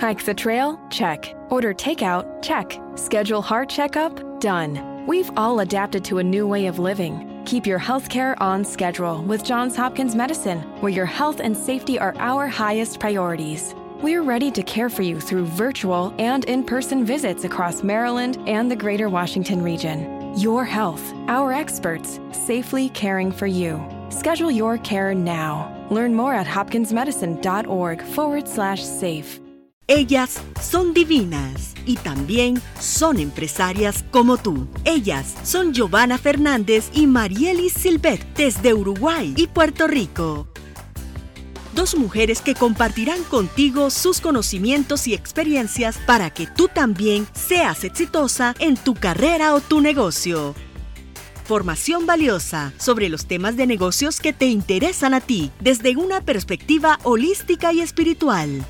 Hike the trail? Check. Order takeout? Check. Schedule heart checkup? Done. We've all adapted to a new way of living. Keep your healthcare on schedule with Johns Hopkins Medicine, where your health and safety are our highest priorities. We're ready to care for you through virtual and in person visits across Maryland and the greater Washington region. Your health, our experts, safely caring for you. Schedule your care now. Learn more at hopkinsmedicine.org forward slash safe. Ellas son divinas y también son empresarias como tú. Ellas son Giovanna Fernández y Marielis Silvet desde Uruguay y Puerto Rico. Dos mujeres que compartirán contigo sus conocimientos y experiencias para que tú también seas exitosa en tu carrera o tu negocio. Formación valiosa sobre los temas de negocios que te interesan a ti desde una perspectiva holística y espiritual.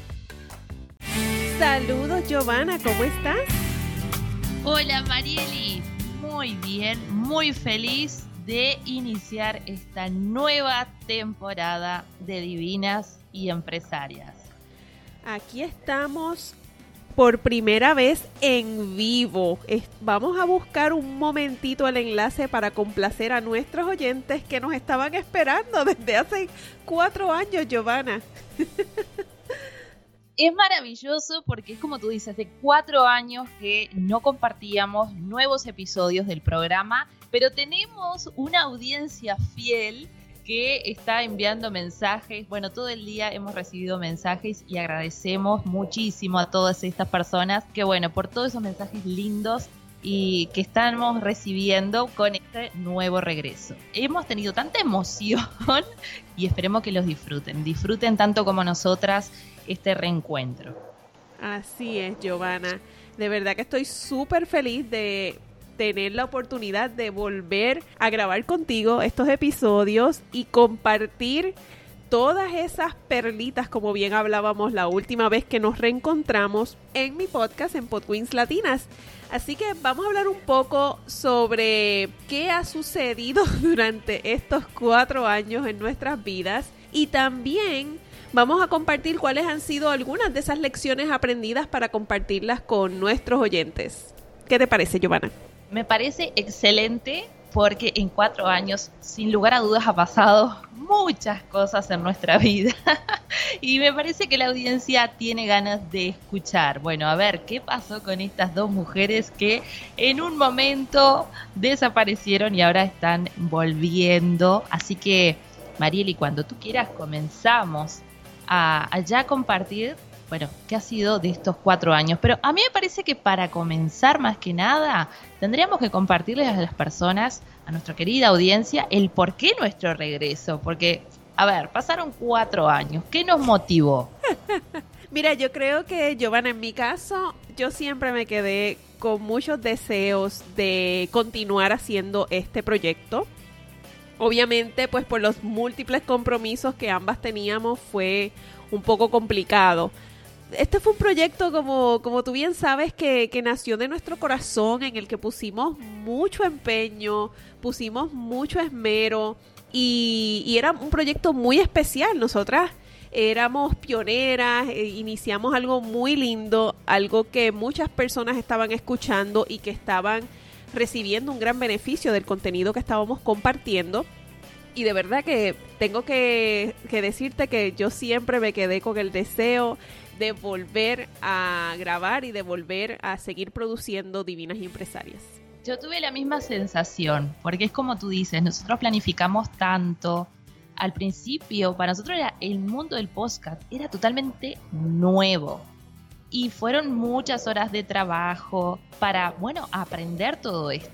Saludos Giovanna, ¿cómo estás? Hola Marieli, muy bien, muy feliz de iniciar esta nueva temporada de Divinas y Empresarias. Aquí estamos por primera vez en vivo. Vamos a buscar un momentito el enlace para complacer a nuestros oyentes que nos estaban esperando desde hace cuatro años, Giovanna. es maravilloso porque es como tú dices, de cuatro años que no compartíamos nuevos episodios del programa, pero tenemos una audiencia fiel que está enviando mensajes. Bueno, todo el día hemos recibido mensajes y agradecemos muchísimo a todas estas personas que, bueno, por todos esos mensajes lindos y que estamos recibiendo con este nuevo regreso. Hemos tenido tanta emoción y esperemos que los disfruten. Disfruten tanto como nosotras este reencuentro. Así es, Giovanna. De verdad que estoy súper feliz de tener la oportunidad de volver a grabar contigo estos episodios y compartir todas esas perlitas, como bien hablábamos la última vez que nos reencontramos en mi podcast en Podqueens Latinas. Así que vamos a hablar un poco sobre qué ha sucedido durante estos cuatro años en nuestras vidas y también vamos a compartir cuáles han sido algunas de esas lecciones aprendidas para compartirlas con nuestros oyentes. ¿Qué te parece, Giovanna? Me parece excelente porque en cuatro años, sin lugar a dudas, ha pasado muchas cosas en nuestra vida y me parece que la audiencia tiene ganas de escuchar. Bueno, a ver, ¿qué pasó con estas dos mujeres que en un momento desaparecieron y ahora están volviendo? Así que, Marieli, cuando tú quieras comenzamos a, ya compartir bueno, qué ha sido de estos cuatro años. Pero a mí me parece que para comenzar más que nada, tendríamos que compartirles a las personas, a nuestra querida audiencia, el por qué nuestro regreso. Porque, a ver, pasaron cuatro años. ¿Qué nos motivó? Mira, yo creo que, Giovanna, en mi caso, yo siempre me quedé con muchos deseos de continuar haciendo este proyecto. Obviamente, pues por los múltiples compromisos que ambas teníamos fue un poco complicado este fue un proyecto, como, como tú bien sabes, que, nació de nuestro corazón, en el que pusimos mucho empeño, pusimos mucho esmero y, era un proyecto muy especial. Nosotras éramos pioneras, eh, iniciamos algo muy lindo, algo que muchas personas estaban escuchando y que estaban recibiendo un gran beneficio del contenido que estábamos compartiendo. Y de verdad que tengo que, decirte que yo siempre me quedé con el deseo de volver a grabar y de volver a seguir produciendo Divinas Empresarias. Yo tuve la misma sensación, porque es como tú dices, nosotros planificamos tanto. Al principio, para nosotros era el mundo del podcast era totalmente nuevo. Y fueron muchas horas de trabajo para, bueno, aprender todo esto.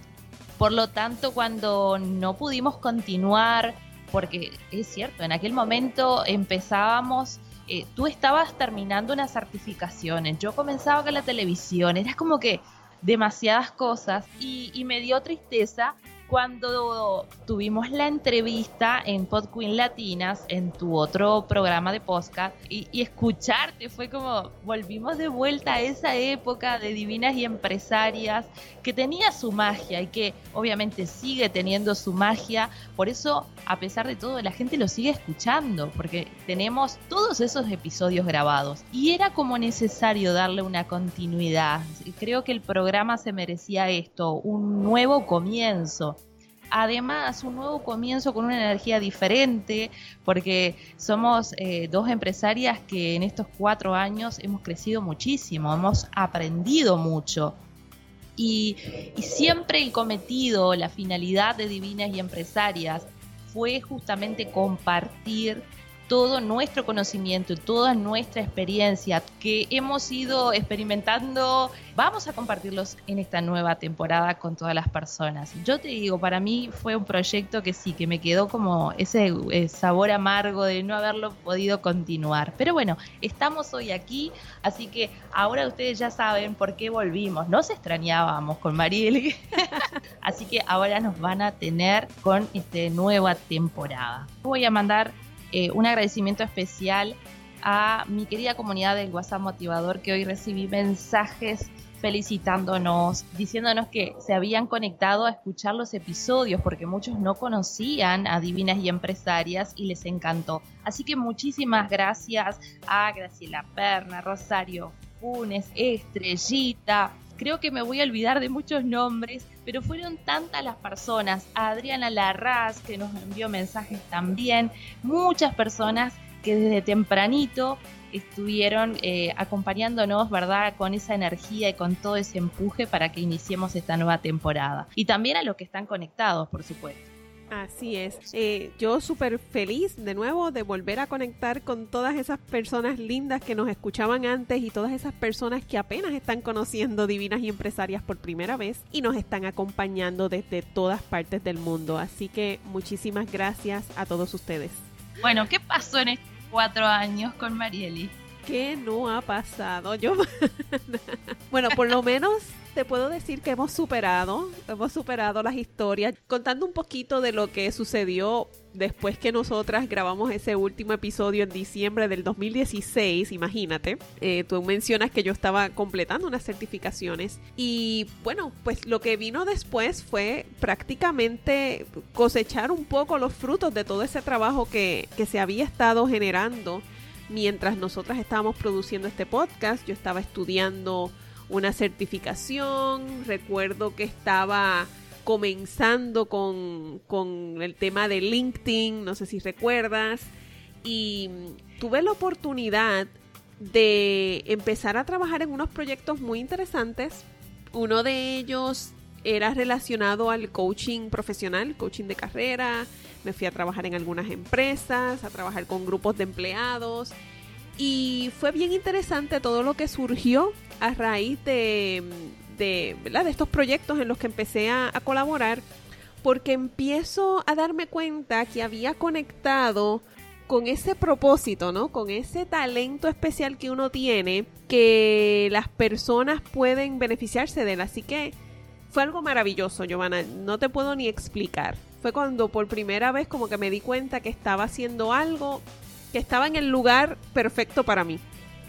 Por lo tanto, cuando no pudimos continuar, porque es cierto, en aquel momento empezábamos eh, tú estabas terminando unas certificaciones, yo comenzaba con la televisión, era como que demasiadas cosas y, me dio tristeza cuando tuvimos la entrevista en Pod Queen Latinas, en tu otro programa de podcast, y, y, escucharte fue como volvimos de vuelta a esa época de divinas y empresarias que tenía su magia y que obviamente sigue teniendo su magia. Por eso, a pesar de todo, la gente lo sigue escuchando, porque tenemos todos esos episodios grabados. Y era como necesario darle una continuidad. Creo que el programa se merecía esto, un nuevo comienzo además un nuevo comienzo con una energía diferente, porque somos eh, dos empresarias que en estos cuatro años hemos crecido muchísimo, hemos aprendido mucho. Y, y siempre el cometido, la finalidad de Divinas y Empresarias fue justamente compartir todo nuestro conocimiento, toda nuestra experiencia que hemos ido experimentando, vamos a compartirlos en esta nueva temporada con todas las personas. Yo te digo, para mí fue un proyecto que sí, que me quedó como ese eh, sabor amargo de no haberlo podido continuar. Pero bueno, estamos hoy aquí, así que ahora ustedes ya saben por qué volvimos. Nos extrañábamos con Mariel, así que ahora nos van a tener con esta nueva temporada. Voy a mandar eh, un agradecimiento especial a mi querida comunidad del WhatsApp Motivador que hoy recibí mensajes felicitándonos, diciéndonos que se habían conectado a escuchar los episodios porque muchos no conocían a Divinas y Empresarias y les encantó. Así que muchísimas gracias a Graciela Perna, Rosario Funes, Estrellita, Creo que me voy a olvidar de muchos nombres, pero fueron tantas las personas. Adriana Larraz, que nos envió mensajes también. Muchas personas que desde tempranito estuvieron eh, acompañándonos, ¿verdad? Con esa energía y con todo ese empuje para que iniciemos esta nueva temporada. Y también a los que están conectados, por supuesto. Así es. Eh, yo súper feliz de nuevo de volver a conectar con todas esas personas lindas que nos escuchaban antes y todas esas personas que apenas están conociendo Divinas y Empresarias por primera vez y nos están acompañando desde todas partes del mundo. Así que muchísimas gracias a todos ustedes. Bueno, ¿qué pasó en estos cuatro años con Marieli? ¿Qué no ha pasado? Yo. bueno, por lo menos te puedo decir que hemos superado, hemos superado las historias, contando un poquito de lo que sucedió después que nosotras grabamos ese último episodio en diciembre del 2016, imagínate, eh, tú mencionas que yo estaba completando unas certificaciones y bueno, pues lo que vino después fue prácticamente cosechar un poco los frutos de todo ese trabajo que, que se había estado generando mientras nosotras estábamos produciendo este podcast. Yo estaba estudiando una certificación, recuerdo que estaba comenzando con, con el tema de LinkedIn, no sé si recuerdas, y tuve la oportunidad de empezar a trabajar en unos proyectos muy interesantes. Uno de ellos era relacionado al coaching profesional, coaching de carrera. Me fui a trabajar en algunas empresas, a trabajar con grupos de empleados. Y fue bien interesante todo lo que surgió a raíz de, de, de estos proyectos en los que empecé a, a colaborar, porque empiezo a darme cuenta que había conectado con ese propósito, ¿no? Con ese talento especial que uno tiene, que las personas pueden beneficiarse de él. Así que fue algo maravilloso, Giovanna. No te puedo ni explicar. Fue cuando por primera vez como que me di cuenta que estaba haciendo algo que estaba en el lugar perfecto para mí.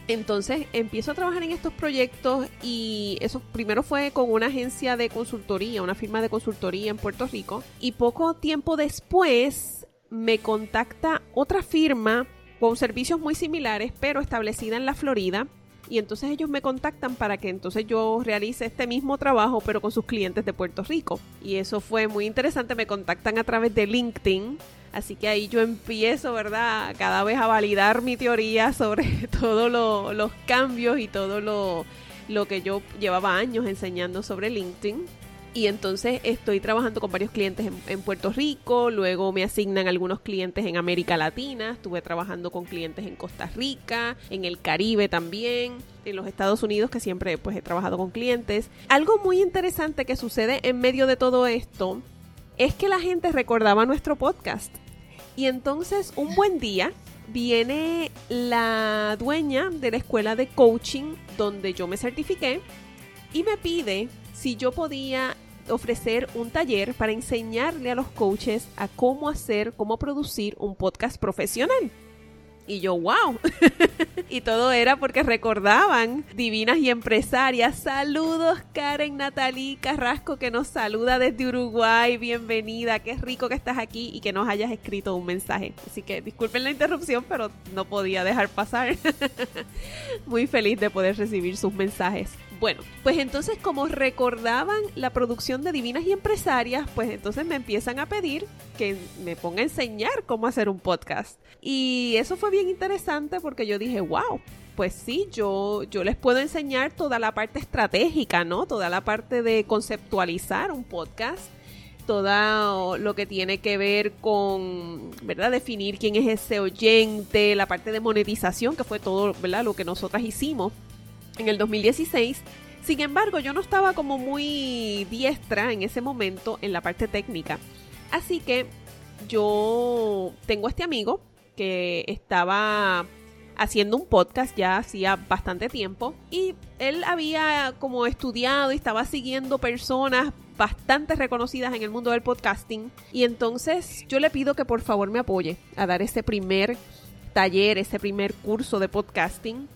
Entonces empiezo a trabajar en estos proyectos y eso primero fue con una agencia de consultoría, una firma de consultoría en Puerto Rico y poco tiempo después me contacta otra firma con servicios muy similares pero establecida en la Florida y entonces ellos me contactan para que entonces yo realice este mismo trabajo pero con sus clientes de Puerto Rico y eso fue muy interesante, me contactan a través de LinkedIn Así que ahí yo empiezo, ¿verdad? Cada vez a validar mi teoría sobre todos los cambios y todo lo, lo que yo llevaba años enseñando sobre LinkedIn. Y entonces estoy trabajando con varios clientes en, Puerto Rico, luego me asignan algunos clientes en América Latina, estuve trabajando con clientes en Costa Rica, en el Caribe también, en los Estados Unidos que siempre pues he trabajado con clientes. Algo muy interesante que sucede en medio de todo esto es que la gente recordaba nuestro podcast. Y entonces un buen día viene la dueña de la escuela de coaching donde yo me certifiqué y me pide si yo podía ofrecer un taller para enseñarle a los coaches a cómo hacer, cómo producir un podcast profesional. Y yo, wow. y todo era porque recordaban divinas y empresarias. Saludos Karen Natalí Carrasco que nos saluda desde Uruguay. Bienvenida. Qué rico que estás aquí y que nos hayas escrito un mensaje. Así que disculpen la interrupción, pero no podía dejar pasar. Muy feliz de poder recibir sus mensajes. Bueno, pues entonces como recordaban la producción de Divinas y Empresarias, pues entonces me empiezan a pedir que me ponga a enseñar cómo hacer un podcast. Y eso fue bien interesante porque yo dije, wow, pues sí, yo, yo les puedo enseñar toda la parte estratégica, ¿no? Toda la parte de conceptualizar un podcast todo lo que tiene que ver con, ¿verdad? Definir quién es ese oyente, la parte de monetización, que fue todo, ¿verdad? Lo que nosotras hicimos en el 2016. Sin embargo, yo no estaba como muy diestra en ese momento en la parte técnica. Así que yo tengo este amigo que estaba haciendo un podcast ya hacía bastante tiempo y él había como estudiado y estaba siguiendo personas bastante reconocidas en el mundo del podcasting y entonces yo le pido que por favor me apoye a dar ese primer taller, ese primer curso de podcasting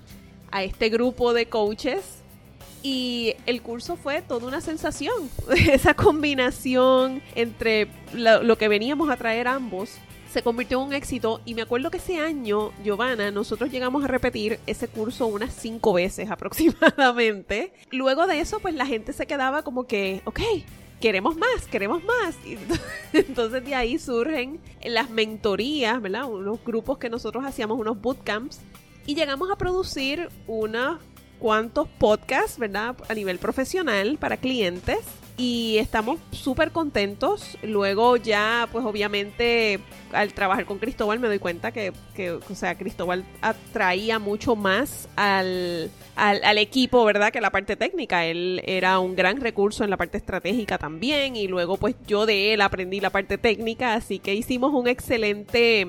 a este grupo de coaches y el curso fue toda una sensación. Esa combinación entre lo, que veníamos a traer ambos se convirtió en un éxito y me acuerdo que ese año, Giovanna, nosotros llegamos a repetir ese curso unas cinco veces aproximadamente. Luego de eso, pues la gente se quedaba como que, ok, queremos más, queremos más. Entonces de ahí surgen las mentorías, ¿verdad? Unos grupos que nosotros hacíamos, unos bootcamps y llegamos a producir unos cuantos podcasts, ¿verdad? A nivel profesional para clientes y estamos súper contentos. Luego ya, pues obviamente, al trabajar con Cristóbal me doy cuenta que, que o sea, Cristóbal atraía mucho más al, al, al, equipo, ¿verdad? Que la parte técnica. Él era un gran recurso en la parte estratégica también y luego pues yo de él aprendí la parte técnica, así que hicimos un excelente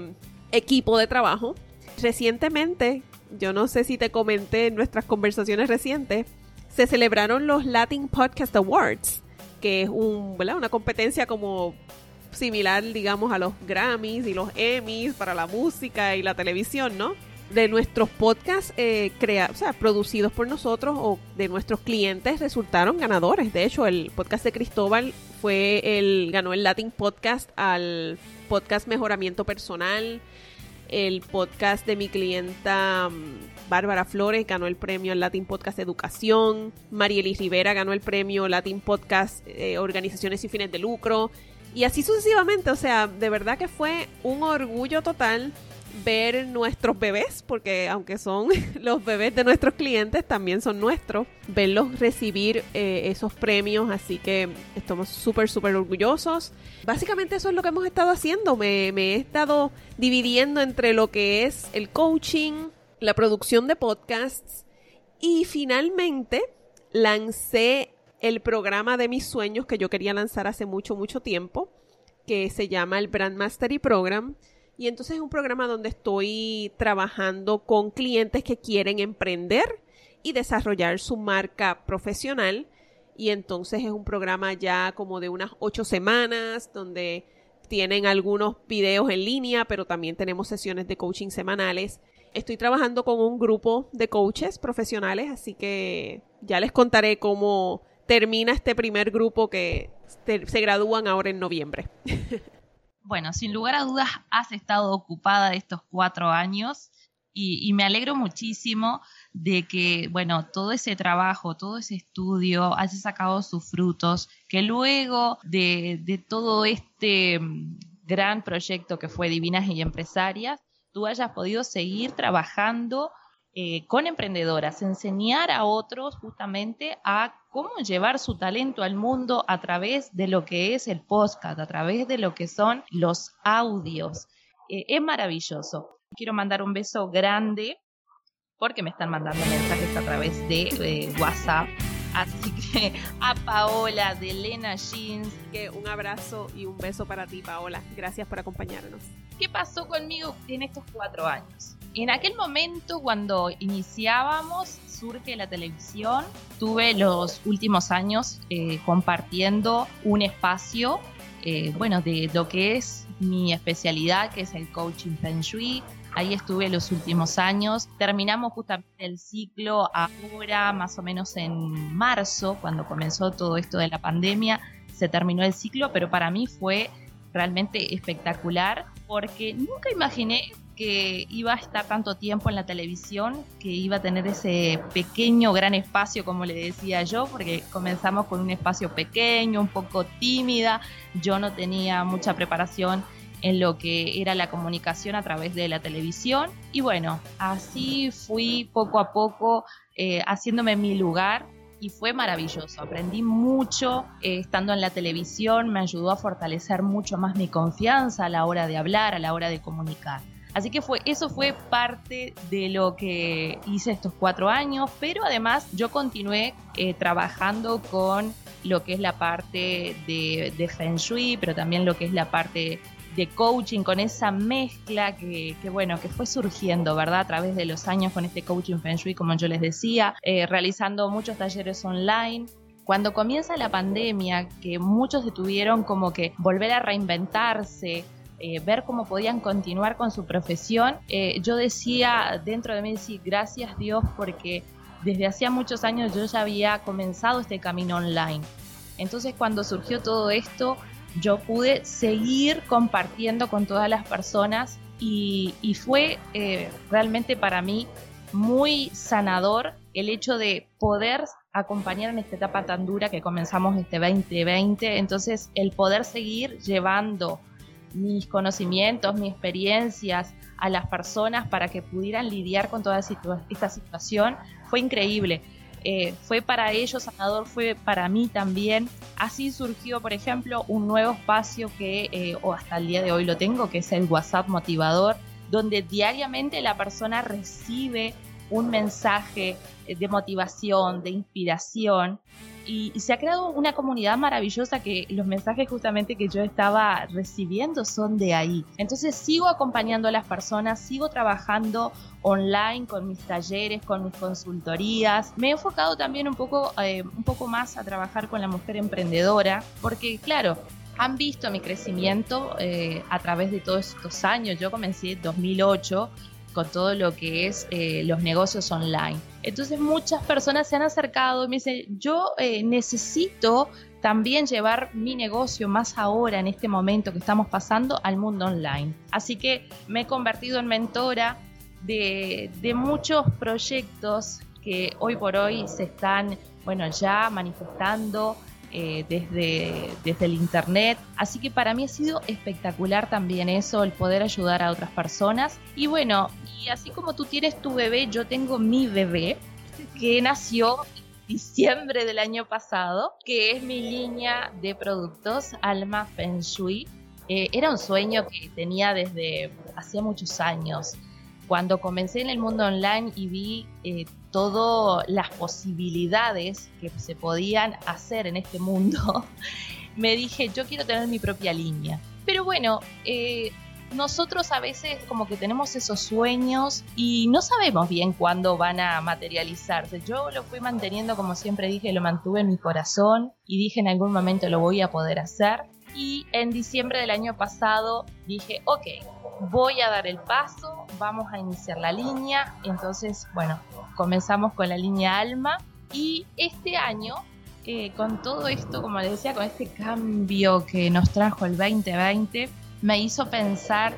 equipo de trabajo. Recientemente yo no sé si te comenté en nuestras conversaciones recientes, se celebraron los Latin Podcast Awards, que es un, una competencia como similar, digamos, a los Grammys y los Emmys para la música y la televisión, ¿no? De nuestros podcasts eh, producidos por nosotros o de nuestros clientes resultaron ganadores. De hecho, el podcast de Cristóbal fue el ganó el Latin Podcast al podcast Mejoramiento Personal el podcast de mi clienta mm, Bárbara Flores ganó el premio Latin Podcast Educación. Marielis Rivera ganó el premio Latin Podcast eh, Organizaciones sin fines de lucro. Y así sucesivamente. O sea, de verdad que fue un orgullo total ver nuestros bebés, porque aunque son los bebés de nuestros clientes, también son nuestros, verlos recibir eh, esos premios, así que estamos súper, súper orgullosos. Básicamente eso es lo que hemos estado haciendo, me, me he estado dividiendo entre lo que es el coaching, la producción de podcasts y finalmente lancé el programa de mis sueños que yo quería lanzar hace mucho, mucho tiempo, que se llama el Brand Mastery Program y entonces es un programa donde estoy trabajando con clientes que quieren emprender y desarrollar su marca profesional. Y entonces es un programa ya como de unas ocho semanas donde tienen algunos videos en línea, pero también tenemos sesiones de coaching semanales. Estoy trabajando con un grupo de coaches profesionales, así que ya les contaré cómo termina este primer grupo que se gradúan ahora en noviembre. bueno, sin lugar a dudas has estado ocupada estos cuatro años y, me alegro muchísimo de que, bueno, todo ese trabajo, todo ese estudio haya sacado sus frutos, que luego de, de todo este mm, gran proyecto que fue Divinas y Empresarias, tú hayas podido seguir trabajando eh, con emprendedoras, enseñar a otros justamente a cómo llevar su talento al mundo a través de lo que es el podcast, a través de lo que son los audios. Eh, es maravilloso. Quiero mandar un beso grande porque me están mandando mensajes a través de eh, WhatsApp. Así que a Paola de Elena Jeans. Que un abrazo y un beso para ti, Paola. Gracias por acompañarnos. ¿Qué pasó conmigo en estos cuatro años? En aquel momento, cuando iniciábamos, surge la televisión, tuve los últimos años eh, compartiendo un espacio, eh, bueno, de lo que es mi especialidad, que es el coaching Feng Shui. Ahí estuve los últimos años. Terminamos justamente el ciclo ahora, más o menos en marzo, cuando comenzó todo esto de la pandemia. Se terminó el ciclo, pero para mí fue realmente espectacular porque nunca imaginé que iba a estar tanto tiempo en la televisión, que iba a tener ese pequeño, gran espacio, como le decía yo, porque comenzamos con un espacio pequeño, un poco tímida, yo no tenía mucha preparación en lo que era la comunicación a través de la televisión y bueno, así fui poco a poco eh, haciéndome mi lugar y fue maravilloso. Aprendí mucho eh, estando en la televisión, me ayudó a fortalecer mucho más mi confianza a la hora de hablar, a la hora de comunicar. Así que fue, eso fue parte de lo que hice estos cuatro años, pero además yo continué eh, trabajando con lo que es la parte de, de, Feng Shui, pero también lo que es la parte de coaching, con esa mezcla que, bueno, que fue surgiendo, ¿verdad? A través de los años con este coaching Feng Shui, como yo les decía, eh, realizando muchos talleres online, cuando comienza la pandemia, que muchos se tuvieron como que volver a reinventarse, eh, ver cómo podían continuar con su profesión, eh, yo decía dentro de mí, sí, gracias Dios porque desde hacía muchos años yo ya había comenzado este camino online. Entonces cuando surgió todo esto, yo pude seguir compartiendo con todas las personas y, fue eh, realmente para mí muy sanador el hecho de poder acompañar en esta etapa tan dura que comenzamos este 2020. Entonces el poder seguir llevando mis conocimientos, mis experiencias a las personas para que pudieran lidiar con toda esta situación fue increíble. Eh, fue para ellos sanador, fue para mí también. Así surgió, por ejemplo, un nuevo espacio que, eh, o hasta el día de hoy lo tengo, que es el WhatsApp motivador, donde diariamente la persona recibe un mensaje de motivación, de inspiración, y, se ha creado una comunidad maravillosa que los mensajes justamente que yo estaba recibiendo son de ahí. Entonces sigo acompañando a las personas, sigo trabajando online con mis talleres, con mis consultorías. Me he enfocado también un poco, eh, un poco más a trabajar con la mujer emprendedora, porque claro, han visto mi crecimiento eh, a través de todos estos años. Yo comencé en 2008 con todo lo que es eh, los negocios online. Entonces muchas personas se han acercado y me dicen, yo eh, necesito también llevar mi negocio más ahora en este momento que estamos pasando al mundo online. Así que me he convertido en mentora de, de muchos proyectos que hoy por hoy se están, bueno, ya manifestando eh, desde, desde el internet. Así que para mí ha sido espectacular también eso, el poder ayudar a otras personas. Y bueno, y así como tú tienes tu bebé, yo tengo mi bebé que nació diciembre del año pasado, que es mi línea de productos Alma Feng Shui. Eh, era un sueño que tenía desde hacía muchos años. Cuando comencé en el mundo online y vi eh, todas las posibilidades que se podían hacer en este mundo, me dije, yo quiero tener mi propia línea. Pero bueno, eh, nosotros a veces como que tenemos esos sueños y no sabemos bien cuándo van a materializarse. Yo lo fui manteniendo, como siempre dije, lo mantuve en mi corazón y dije en algún momento lo voy a poder hacer. Y en diciembre del año pasado dije, ok, voy a dar el paso, vamos a iniciar la línea. Entonces, bueno, comenzamos con la línea Alma y este año, eh, con todo esto, como les decía, con este cambio que nos trajo el 2020, me hizo pensar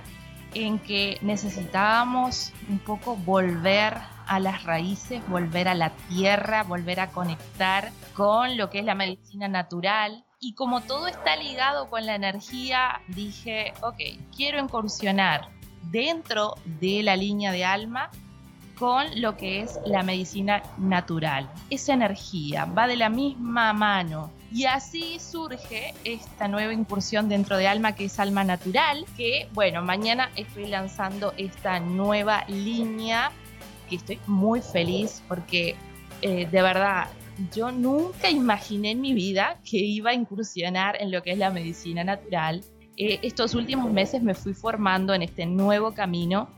en que necesitábamos un poco volver a las raíces, volver a la tierra, volver a conectar con lo que es la medicina natural. Y como todo está ligado con la energía, dije, ok, quiero incursionar dentro de la línea de alma con lo que es la medicina natural. Esa energía va de la misma mano. Y así surge esta nueva incursión dentro de Alma, que es Alma Natural, que bueno, mañana estoy lanzando esta nueva línea, que estoy muy feliz porque eh, de verdad yo nunca imaginé en mi vida que iba a incursionar en lo que es la medicina natural. Eh, estos últimos meses me fui formando en este nuevo camino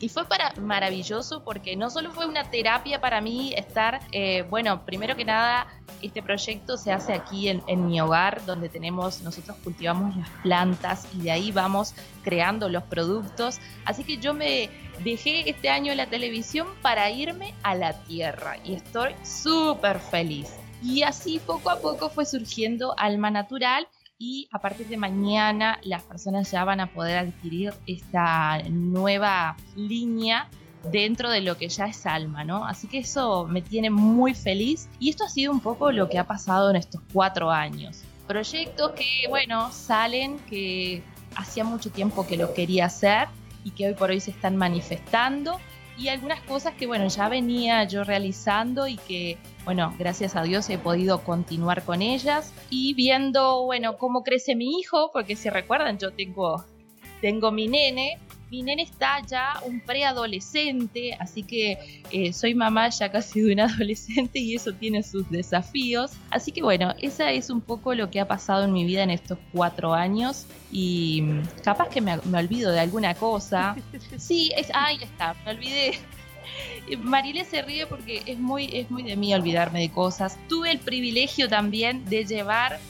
Y fue para, maravilloso porque no solo fue una terapia para mí estar, eh, bueno, primero que nada, este proyecto se hace aquí en, en, mi hogar, donde tenemos, nosotros cultivamos las plantas y de ahí vamos creando los productos. Así que yo me dejé este año la televisión para irme a la tierra y estoy súper feliz. Y así poco a poco fue surgiendo Alma Natural y a partir de mañana las personas ya van a poder adquirir esta nueva línea dentro de lo que ya es alma, ¿no? Así que eso me tiene muy feliz y esto ha sido un poco lo que ha pasado en estos cuatro años. Proyectos que, bueno, salen, que hacía mucho tiempo que lo quería hacer y que hoy por hoy se están manifestando. Y algunas cosas que, bueno, ya venía yo realizando y que, bueno, gracias a Dios he podido continuar con ellas. Y viendo, bueno, cómo crece mi hijo, porque si recuerdan, yo tengo, tengo mi nene mi nene está ya un preadolescente, así que eh, soy mamá ya casi de un adolescente y eso tiene sus desafíos. Así que bueno, esa es un poco lo que ha pasado en mi vida en estos cuatro años y mm, capaz que me, olvido de alguna cosa. Sí, es, ahí está, me olvidé. Marile se ríe porque es muy, es muy de mí olvidarme de cosas. Tuve el privilegio también de llevar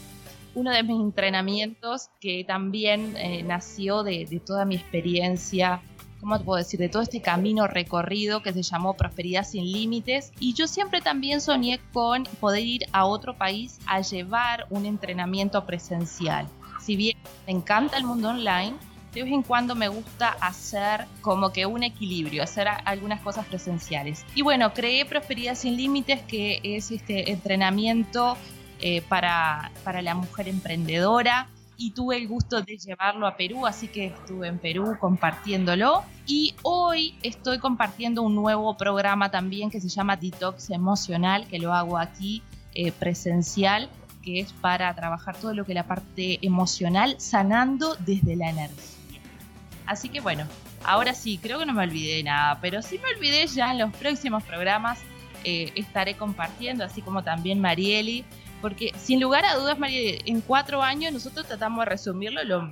uno de mis entrenamientos que también eh, nació de, toda mi experiencia ¿cómo te puedo decir? De todo este camino recorrido que se llamó Prosperidad sin Límites. Y yo siempre también soñé con poder ir a otro país a llevar un entrenamiento presencial. Si bien me encanta el mundo online, de vez en cuando me gusta hacer como que un equilibrio, hacer algunas cosas presenciales. Y bueno, creé Prosperidad sin Límites, que es este entrenamiento eh, para, para la mujer emprendedora y tuve el gusto de llevarlo a Perú, así que estuve en Perú compartiéndolo. Y hoy estoy compartiendo un nuevo programa también que se llama Detox Emocional, que lo hago aquí eh, presencial, que es para trabajar todo lo que es la parte emocional, sanando desde la energía. Así que bueno, ahora sí, creo que no me olvidé de nada, pero si me olvidé ya en los próximos programas eh, estaré compartiendo, así como también Marieli, porque sin lugar a dudas, María, en cuatro años nosotros tratamos de resumirlo lo,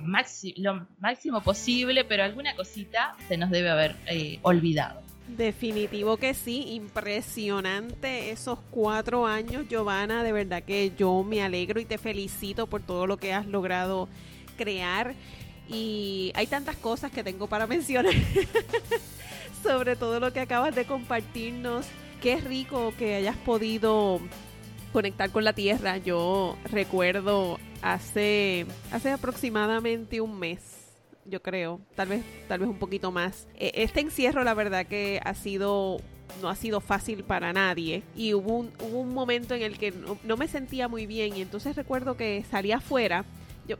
lo máximo posible, pero alguna cosita se nos debe haber eh, olvidado. Definitivo que sí, impresionante esos cuatro años, Giovanna, de verdad que yo me alegro y te felicito por todo lo que has logrado crear. Y hay tantas cosas que tengo para mencionar sobre todo lo que acabas de compartirnos. Qué rico que hayas podido conectar con la tierra. Yo recuerdo hace, hace aproximadamente un mes, yo creo, tal vez, tal vez un poquito más. E, este encierro, la verdad que ha sido no ha sido fácil para nadie y hubo un, hubo un momento en el que no, no, me sentía muy bien y entonces recuerdo que salí afuera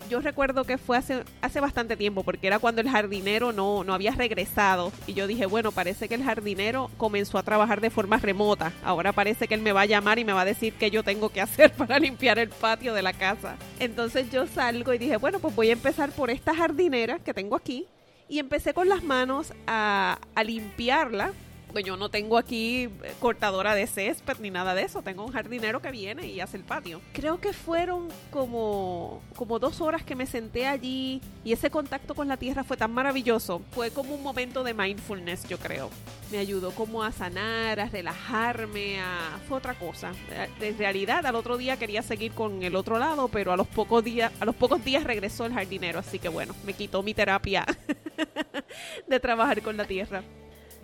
yo, recuerdo que fue hace, hace bastante tiempo, porque era cuando el jardinero no, no había regresado. Y yo dije, bueno, parece que el jardinero comenzó a trabajar de forma remota. Ahora parece que él me va a llamar y me va a decir qué yo tengo que hacer para limpiar el patio de la casa. Entonces yo salgo y dije, bueno, pues voy a empezar por esta jardinera que tengo aquí. Y empecé con las manos a, a limpiarla yo no tengo aquí eh, cortadora de césped ni nada de eso. Tengo un jardinero que viene y hace el patio. Creo que fueron como, como dos horas que me senté allí y ese contacto con la tierra fue tan maravilloso. Fue como un momento de mindfulness, yo creo. Me ayudó como a sanar, a relajarme, a... fue otra cosa. En realidad, al otro día quería seguir con el otro lado, pero a los pocos días, a los pocos días regresó el jardinero, así que bueno, me quitó mi terapia de trabajar con la tierra.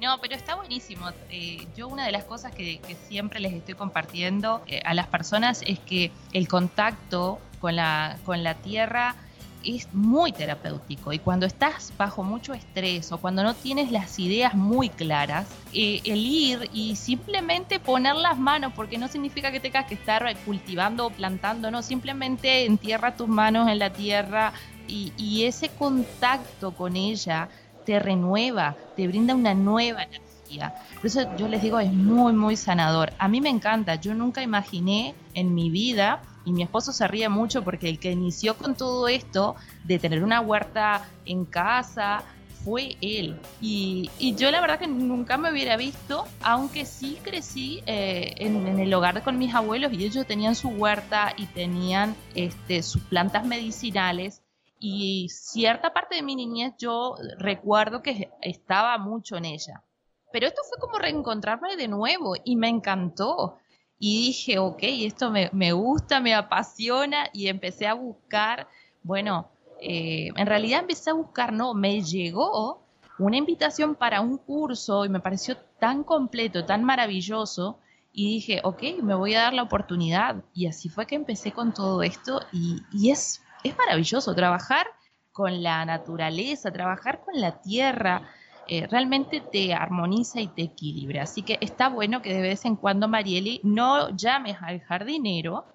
No, pero está buenísimo. Eh, yo una de las cosas que, siempre les estoy compartiendo eh, a las personas es que el contacto con la, con la tierra es muy terapéutico y cuando estás bajo mucho estrés o cuando no tienes las ideas muy claras, eh, el ir y simplemente poner las manos, porque no significa que tengas que estar cultivando o plantando, no, simplemente entierra tus manos en la tierra y, y ese contacto con ella te renueva, te brinda una nueva energía. Por eso yo les digo, es muy, muy sanador. A mí me encanta, yo nunca imaginé en mi vida, y mi esposo se ríe mucho porque el que inició con todo esto, de tener una huerta en casa, fue él. Y, yo la verdad que nunca me hubiera visto, aunque sí crecí eh, en, en, el hogar con mis abuelos y ellos tenían su huerta y tenían este, sus plantas medicinales y cierta parte de mi niñez yo recuerdo que estaba mucho en ella. Pero esto fue como reencontrarme de nuevo y me encantó. Y dije, ok, esto me, me gusta, me apasiona y empecé a buscar, bueno, eh, en realidad empecé a buscar, no, me llegó una invitación para un curso y me pareció tan completo, tan maravilloso y dije, ok, me voy a dar la oportunidad. Y así fue que empecé con todo esto y, y es, es maravilloso trabajar con la naturaleza, trabajar con la tierra, eh, realmente te armoniza y te equilibra. Así que está bueno que de vez en cuando, Marieli, no llames al jardinero.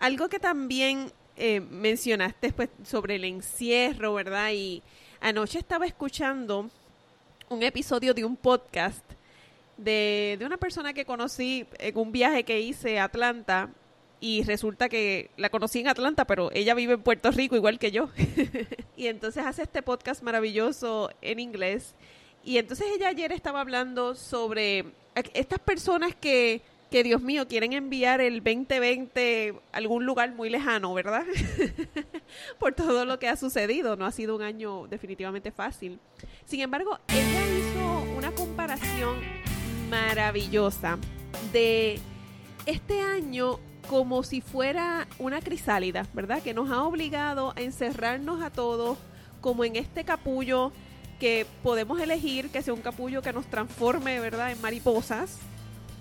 Algo que también eh, mencionaste pues, sobre el encierro, ¿verdad? Y anoche estaba escuchando un episodio de un podcast de, de una persona que conocí en un viaje que hice a Atlanta y resulta que la conocí en Atlanta, pero ella vive en Puerto Rico igual que yo. y entonces hace este podcast maravilloso en inglés y entonces ella ayer estaba hablando sobre estas personas que, que Dios mío, quieren enviar el 2020 a algún lugar muy lejano, ¿verdad? Por todo lo que ha sucedido. No ha sido un año definitivamente fácil. Sin embargo, ella hizo una comparación maravillosa de este año como si fuera una crisálida, ¿verdad? Que nos ha obligado a encerrarnos a todos como en este capullo que podemos elegir que sea un capullo que nos transforme, ¿verdad?, en mariposas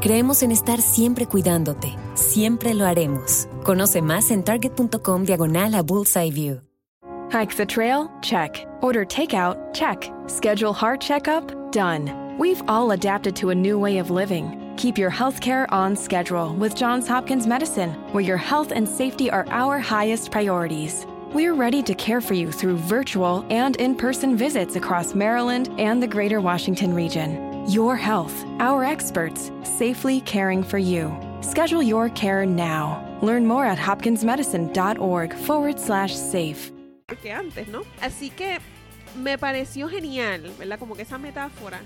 Creemos en estar siempre cuidándote. Siempre lo haremos. Conoce más en target.com diagonal a Bullseye View. Hike the trail? Check. Order takeout? Check. Schedule heart checkup? Done. We've all adapted to a new way of living. Keep your healthcare on schedule with Johns Hopkins Medicine, where your health and safety are our highest priorities. We're ready to care for you through virtual and in person visits across Maryland and the greater Washington region. Your health, our experts, safely caring for you. Schedule your care now. Learn more at hopkinsmedicine.org forward slash safe. Que antes, ¿no? Así que me pareció genial, ¿verdad? Como que esa metáfora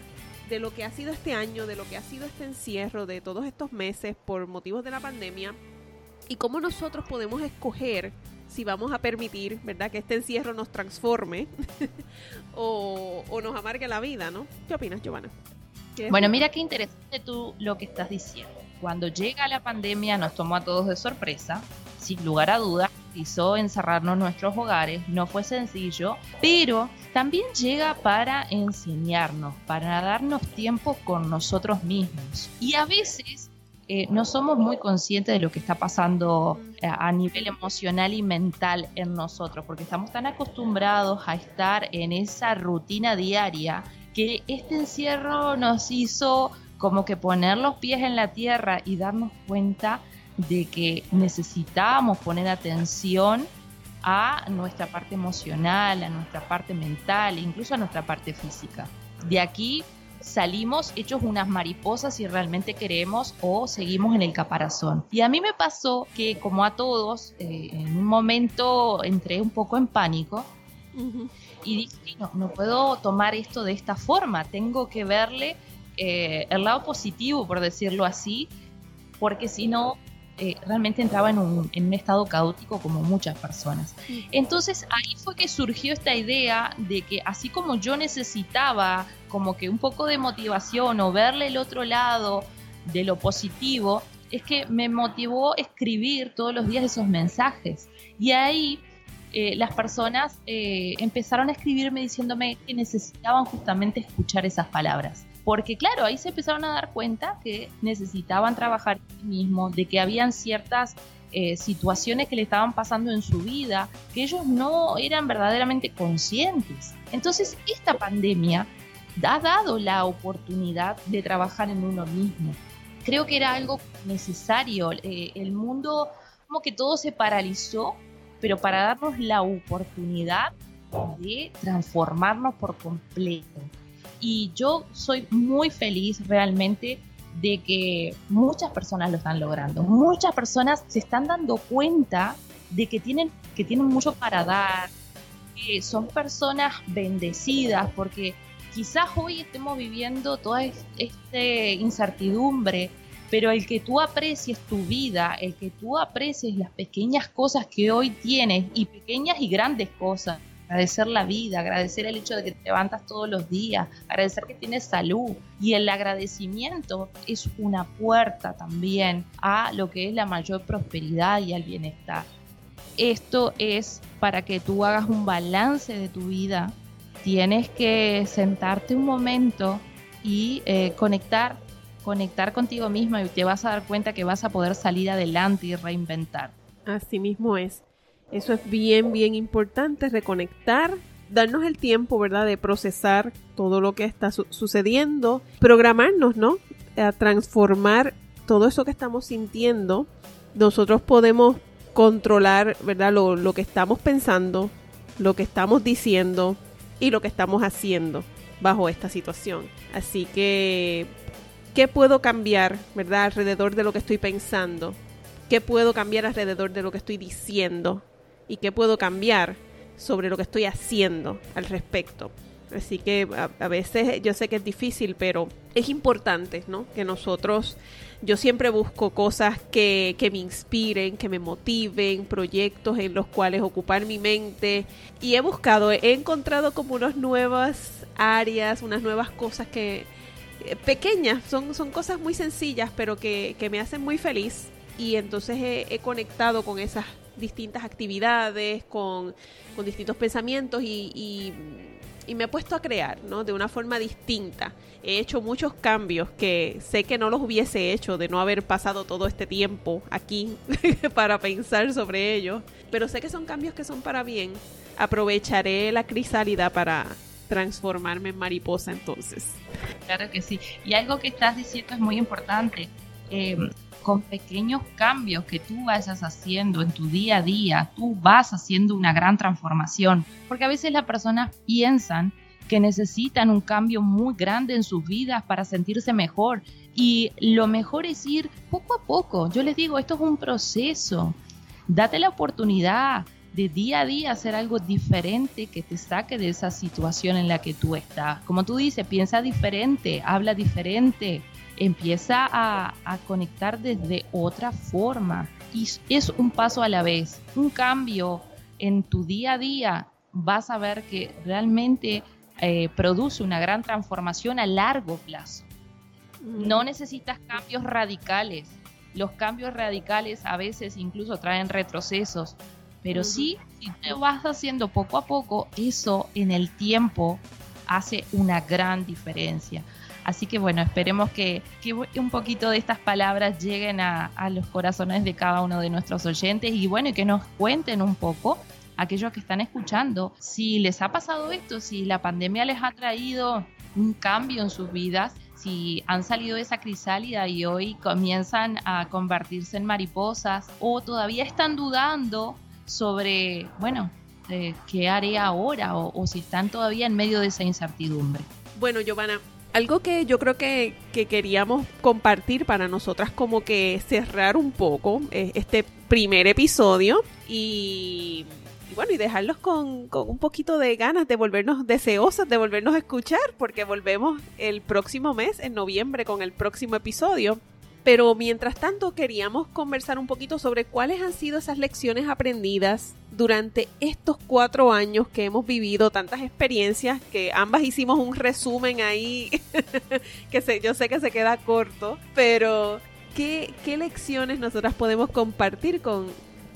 de lo que ha sido este año, de lo que ha sido este encierro, de todos estos meses por motivos de la pandemia y cómo nosotros podemos escoger si vamos a permitir, ¿verdad?, que este encierro nos transforme o, o nos amargue la vida, ¿no? ¿Qué opinas, Giovanna? Bueno, mira qué interesante tú lo que estás diciendo. Cuando llega la pandemia nos tomó a todos de sorpresa, sin lugar a dudas, hizo encerrarnos en nuestros hogares, no fue sencillo, pero también llega para enseñarnos, para darnos tiempo con nosotros mismos. Y a veces eh, no somos muy conscientes de lo que está pasando eh, a nivel emocional y mental en nosotros, porque estamos tan acostumbrados a estar en esa rutina diaria que este encierro nos hizo como que poner los pies en la tierra y darnos cuenta de que necesitábamos poner atención a nuestra parte emocional, a nuestra parte mental, incluso a nuestra parte física. De aquí salimos hechos unas mariposas si realmente queremos o seguimos en el caparazón. Y a mí me pasó que como a todos, eh, en un momento entré un poco en pánico y dije, no, no puedo tomar esto de esta forma, tengo que verle eh, el lado positivo, por decirlo así, porque si no, eh, realmente entraba en un, en un, estado caótico como muchas personas. Entonces ahí fue que surgió esta idea de que así como yo necesitaba como que un poco de motivación o verle el otro lado de lo positivo, es que me motivó escribir todos los días esos mensajes. Y ahí eh, las personas eh, empezaron a escribirme diciéndome que necesitaban justamente escuchar esas palabras. Porque claro, ahí se empezaron a dar cuenta que necesitaban trabajar en sí mismos, de que habían ciertas eh, situaciones que le estaban pasando en su vida, que ellos no eran verdaderamente conscientes. Entonces, esta pandemia ha dado la oportunidad de trabajar en uno mismo. Creo que era algo necesario. el mundo, como que todo se paralizó pero para darnos la oportunidad de transformarnos por completo. Y yo soy muy feliz realmente de que muchas personas lo están logrando. Muchas personas se están dando cuenta de que tienen, que tienen mucho para dar, que son personas bendecidas, porque quizás hoy estemos viviendo toda esta incertidumbre, pero el que tú aprecies tu vida, el que tú aprecies las pequeñas cosas que hoy tienes, y pequeñas y grandes cosas, agradecer la vida, agradecer el hecho de que te levantas todos los días, agradecer que tienes salud. Y el agradecimiento es una puerta también a lo que es la mayor prosperidad y al bienestar. Esto es para que tú hagas un balance de tu vida. Tienes que sentarte un momento y eh, conectar, conectar contigo misma y te vas a dar cuenta que vas a poder salir adelante y reinventar. Así mismo es. Eso es bien, bien importante, reconectar, darnos el tiempo, ¿verdad?, de procesar todo lo que está sucediendo, programarnos, ¿no?, a transformar todo eso que estamos sintiendo. Nosotros podemos controlar, ¿verdad?, lo, lo que estamos pensando, lo que estamos diciendo y lo que estamos haciendo bajo esta situación. Así que, ¿qué puedo cambiar, ¿verdad?, alrededor de lo que estoy pensando? ¿Qué puedo cambiar alrededor de lo que estoy diciendo? y qué puedo cambiar sobre lo que estoy haciendo al respecto. Así que a, veces yo sé que es difícil, pero es importante, ¿no? Que nosotros, yo siempre busco cosas que, que me inspiren, que me motiven, proyectos en los cuales ocupar mi mente. Y he buscado, he encontrado como unas nuevas áreas, unas nuevas cosas que, pequeñas, son, son cosas muy sencillas, pero que, que me hacen muy feliz. Y entonces he conectado con esas distintas actividades, con, distintos pensamientos y, me he puesto a crear, ¿no? De una forma distinta. He hecho muchos cambios que sé que no los hubiese hecho de no haber pasado todo este tiempo aquí para pensar sobre ellos. Pero sé que son cambios que son para bien. Aprovecharé la crisálida para transformarme en mariposa entonces. Claro que sí. Y algo que estás diciendo es muy importante. Eh, con pequeños cambios que tú vayas haciendo en tu día a día, tú vas haciendo una gran transformación. Porque a veces las personas piensan que necesitan un cambio muy grande en sus vidas para sentirse mejor. Y lo mejor es ir poco a poco. Yo les digo, esto es un proceso. Date la oportunidad de día a día hacer algo diferente que te saque de esa situación en la que tú estás. Como tú dices, piensa diferente, habla diferente, empieza a, conectar desde otra forma. Y es un paso a la vez, un cambio en tu día a día. Vas a ver que realmente eh, produce una gran transformación a largo plazo. Mm. No necesitas cambios radicales. Los cambios radicales a veces incluso traen retrocesos, pero sí, si te vas haciendo poco a poco, eso en el tiempo hace una gran diferencia. Así que bueno, esperemos que, un poquito de estas palabras lleguen a, los corazones de cada uno de nuestros oyentes y bueno, y que nos cuenten un poco aquellos que están escuchando si les ha pasado esto, si la pandemia les ha traído un cambio en sus vidas, si han salido de esa crisálida y hoy comienzan a convertirse en mariposas o todavía están dudando sobre, bueno, eh, qué haré ahora o, o si están todavía en medio de esa incertidumbre. Bueno, Giovanna, algo que yo creo que, queríamos compartir para nosotras como que cerrar un poco eh, este primer episodio y, bueno, y dejarlos con, con, un poquito de ganas de volvernos deseosas, de volvernos a escuchar, porque volvemos el próximo mes, en noviembre, con el próximo episodio. Pero mientras tanto queríamos conversar un poquito sobre cuáles han sido esas lecciones aprendidas durante estos cuatro años que hemos vivido, tantas experiencias que ambas hicimos un resumen ahí, que yo sé que se queda corto, pero ¿qué, ¿qué lecciones nosotras podemos compartir con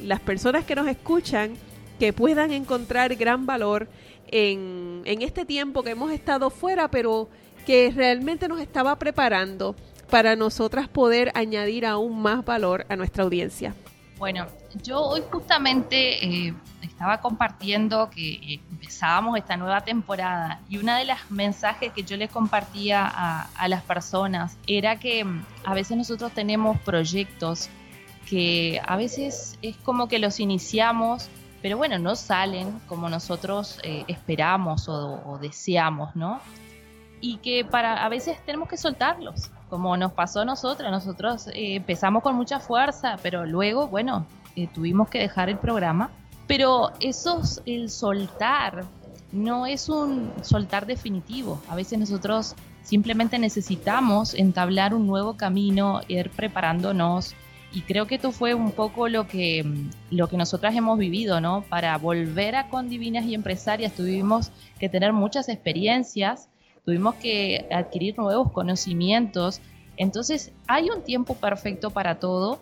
las personas que nos escuchan que puedan encontrar gran valor en, en este tiempo que hemos estado fuera, pero que realmente nos estaba preparando para nosotras poder añadir aún más valor a nuestra audiencia? Bueno, yo hoy justamente eh, estaba compartiendo que eh, empezábamos esta nueva temporada y una de las mensajes que yo les compartía a, las personas era que mm, a veces nosotros tenemos proyectos que a veces es como que los iniciamos, pero bueno, no salen como nosotros eh, esperamos o, o deseamos, ¿no? y que para a veces tenemos que soltarlos, como nos pasó a nosotros. Nosotros eh, empezamos con mucha fuerza, pero luego, bueno, eh, tuvimos que dejar el programa. Pero eso, el soltar, no es un soltar definitivo. A veces nosotros simplemente necesitamos entablar un nuevo camino, ir preparándonos. Y creo que esto fue un poco lo que, lo que nosotras hemos vivido, ¿no? Para volver a Condivinas y Empresarias tuvimos que tener muchas experiencias, tuvimos que adquirir nuevos conocimientos. Entonces hay un tiempo perfecto para todo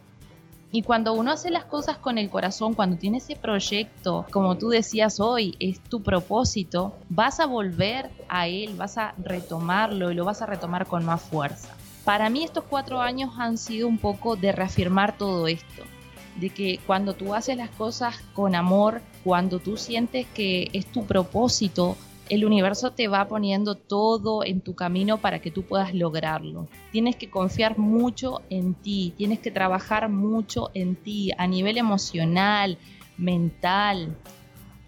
y cuando uno hace las cosas con el corazón, cuando tiene ese proyecto, como tú decías hoy, es tu propósito, vas a volver a él, vas a retomarlo y lo vas a retomar con más fuerza. Para mí estos cuatro años han sido un poco de reafirmar todo esto, de que cuando tú haces las cosas con amor, cuando tú sientes que es tu propósito, el universo te va poniendo todo en tu camino para que tú puedas lograrlo. Tienes que confiar mucho en ti, tienes que trabajar mucho en ti a nivel emocional, mental,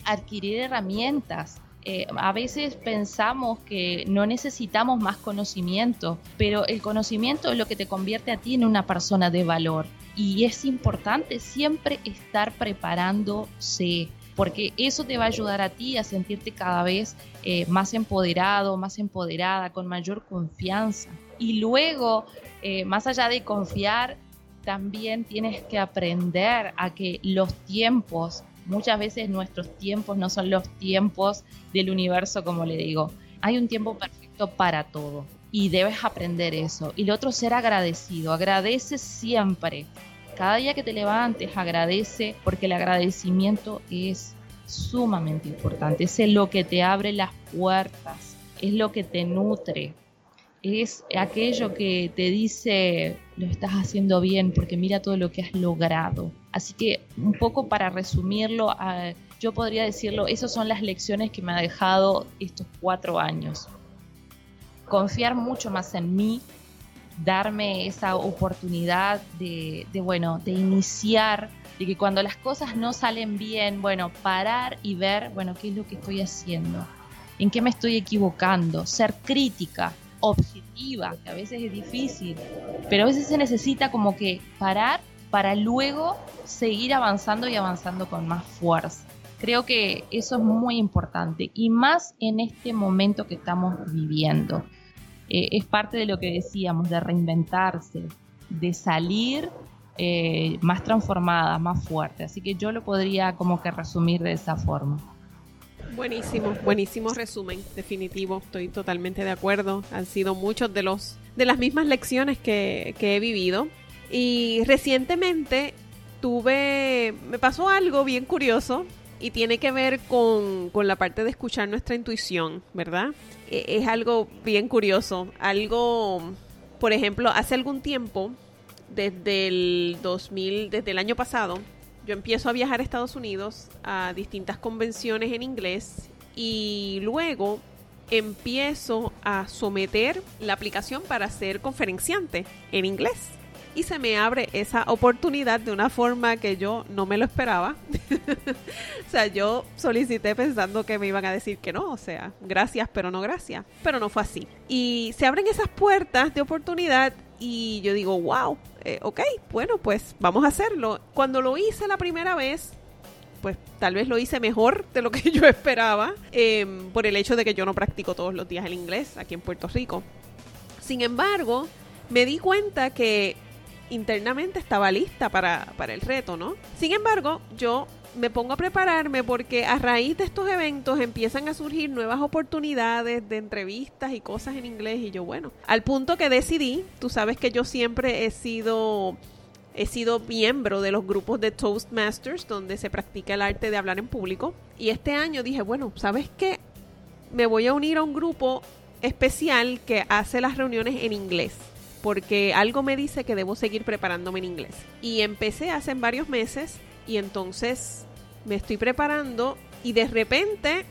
adquirir herramientas. Eh, a veces pensamos que no necesitamos más conocimiento, pero el conocimiento es lo que te convierte a ti en una persona de valor. Y es importante siempre estar preparándose porque eso te va a ayudar a ti a sentirte cada vez eh, más empoderado, más empoderada, con mayor confianza. Y luego, eh, más allá de confiar, también tienes que aprender a que los tiempos, muchas veces nuestros tiempos no son los tiempos del universo, como le digo. Hay un tiempo perfecto para todo y debes aprender eso. Y lo otro, ser agradecido. Agradece siempre. Cada día que te levantes, agradece, porque el agradecimiento es sumamente importante. Es lo que te abre las puertas, es lo que te nutre, es aquello que te dice lo estás haciendo bien porque mira todo lo que has logrado. Así que un poco para resumirlo, yo podría decirlo, esas son las lecciones que me ha dejado estos cuatro años. Confiar mucho más en mí, darme esa oportunidad de, bueno, de iniciar, de que cuando las cosas no salen bien, bueno, parar y ver, bueno, qué es lo que estoy haciendo, en qué me estoy equivocando, ser crítica, objetiva, que a veces es difícil, pero a veces se necesita como que parar para luego seguir avanzando y avanzando con más fuerza. Creo que eso es muy importante y más en este momento que estamos viviendo. Eh, es parte de lo que decíamos, de reinventarse, de salir eh, más transformada, más fuerte. Así que yo lo podría como que resumir de esa forma. Buenísimo, buenísimo resumen, definitivo, estoy totalmente de acuerdo. Han sido muchos de los de las mismas lecciones que, que he vivido. Y recientemente tuve, me pasó algo bien curioso y tiene que ver con, con la parte de escuchar nuestra intuición, ¿verdad? E, es algo bien curioso. Algo, por ejemplo, hace algún tiempo, desde el 2000, desde el año pasado, yo empiezo a viajar a Estados Unidos a distintas convenciones en inglés y luego empiezo a someter la aplicación para ser conferenciante en inglés y se me abre esa oportunidad de una forma que yo no me lo esperaba. o sea, yo solicité pensando que me iban a decir que no, o sea, gracias, pero no gracias. Pero no fue así. Y se abren esas puertas de oportunidad y yo digo, wow, eh, ok, bueno, pues vamos a hacerlo. Cuando lo hice la primera vez, pues tal vez lo hice mejor de lo que yo esperaba, em, por el hecho de que yo no practico todos los días el inglés aquí en Puerto Rico. Sin embargo, me di cuenta que internamente estaba lista para, para el reto, ¿no? Sin embargo, yo me pongo a prepararme porque a raíz de estos eventos empiezan a surgir nuevas oportunidades de entrevistas y cosas en inglés y yo bueno, al punto que decidí, tú sabes que yo siempre he sido he sido miembro de los grupos de Toastmasters donde se practica el arte de hablar en público y este año dije, bueno, ¿sabes qué? Me voy a unir a un grupo especial que hace las reuniones en inglés porque algo me dice que debo seguir preparándome en inglés. Y empecé hace varios meses y entonces me estoy preparando y de repente,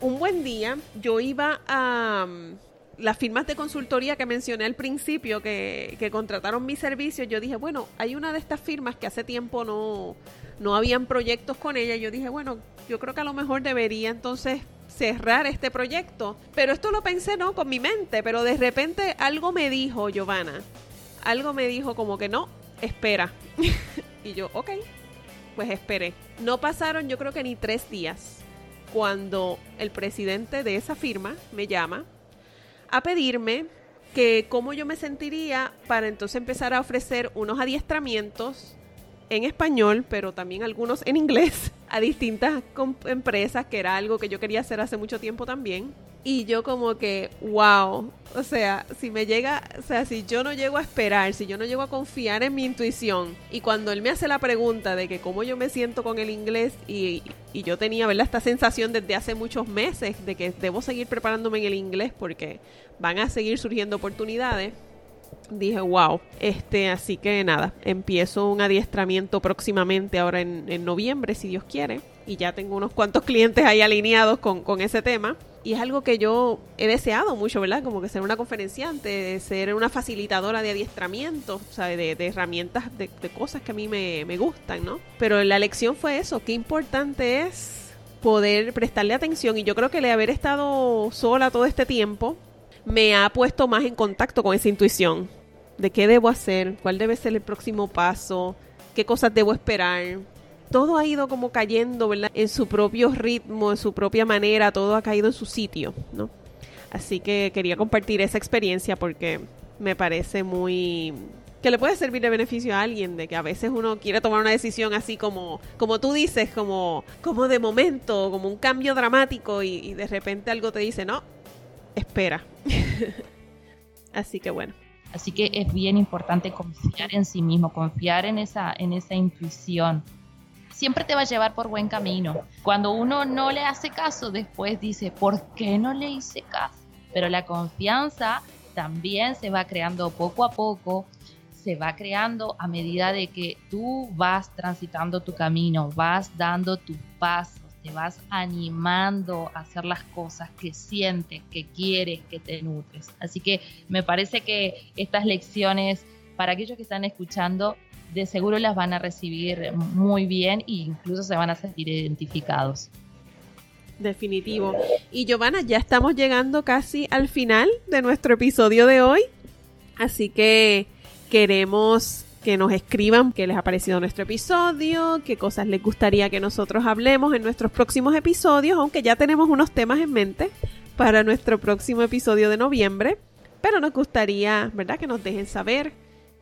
un buen día, yo iba a um, las firmas de consultoría que mencioné al principio que, contrataron mi servicio, yo dije, bueno, hay una de estas firmas que hace tiempo no, no habían proyectos con ella. Yo dije, bueno, yo creo que a lo mejor debería entonces cerrar este proyecto. Pero esto lo pensé, ¿no? Con mi mente, pero de repente algo me dijo, Giovanna, algo me dijo como que no, espera. y yo, ok, pues esperé. No pasaron yo creo que ni tres días cuando el presidente de esa firma me llama a pedirme que cómo yo me sentiría para entonces empezar a ofrecer unos adiestramientos en español, pero también algunos en inglés, a distintas empresas, que era algo que yo quería hacer hace mucho tiempo también. Y yo como que, wow, o sea, si me llega, o sea, si yo no llego a esperar, si yo no llego a confiar en mi intuición, y cuando él me hace la pregunta de que cómo yo me siento con el inglés, y, y yo tenía, ¿verdad? Esta sensación desde hace muchos meses de que debo seguir preparándome en el inglés porque van a seguir surgiendo oportunidades, dije, wow, este, así que nada, empiezo un adiestramiento próximamente ahora en, en noviembre, si Dios quiere, y ya tengo unos cuantos clientes ahí alineados con, con ese tema y es algo que yo he deseado mucho, ¿verdad? Como que ser una conferenciante, ser una facilitadora de adiestramientos, o sea, de, herramientas, de, cosas que a mí me, me gustan, ¿no? Pero la lección fue eso, qué importante es poder prestarle atención y yo creo que el haber estado sola todo este tiempo me ha puesto más en contacto con esa intuición de qué debo hacer, cuál debe ser el próximo paso, qué cosas debo esperar, todo ha ido como cayendo, ¿verdad? En su propio ritmo, en su propia manera, todo ha caído en su sitio, ¿no? Así que quería compartir esa experiencia porque me parece muy que le puede servir de beneficio a alguien, de que a veces uno quiere tomar una decisión así como, como tú dices, como, como de momento, como un cambio dramático y, y de repente algo te dice, no, espera. así que bueno. Así que es bien importante confiar en sí mismo, confiar en esa, en esa intuición siempre te va a llevar por buen camino. Cuando uno no le hace caso, después dice, ¿por qué no le hice caso? Pero la confianza también se va creando poco a poco, se va creando a medida de que tú vas transitando tu camino, vas dando tus pasos, te vas animando a hacer las cosas que sientes, que quieres, que te nutres. Así que me parece que estas lecciones, para aquellos que están escuchando, de seguro las van a recibir muy bien e incluso se van a sentir identificados. Definitivo. Y Giovanna, ya estamos llegando casi al final de nuestro episodio de hoy. Así que queremos que nos escriban qué les ha parecido nuestro episodio, qué cosas les gustaría que nosotros hablemos en nuestros próximos episodios, aunque ya tenemos unos temas en mente para nuestro próximo episodio de noviembre. Pero nos gustaría, ¿verdad?, que nos dejen saber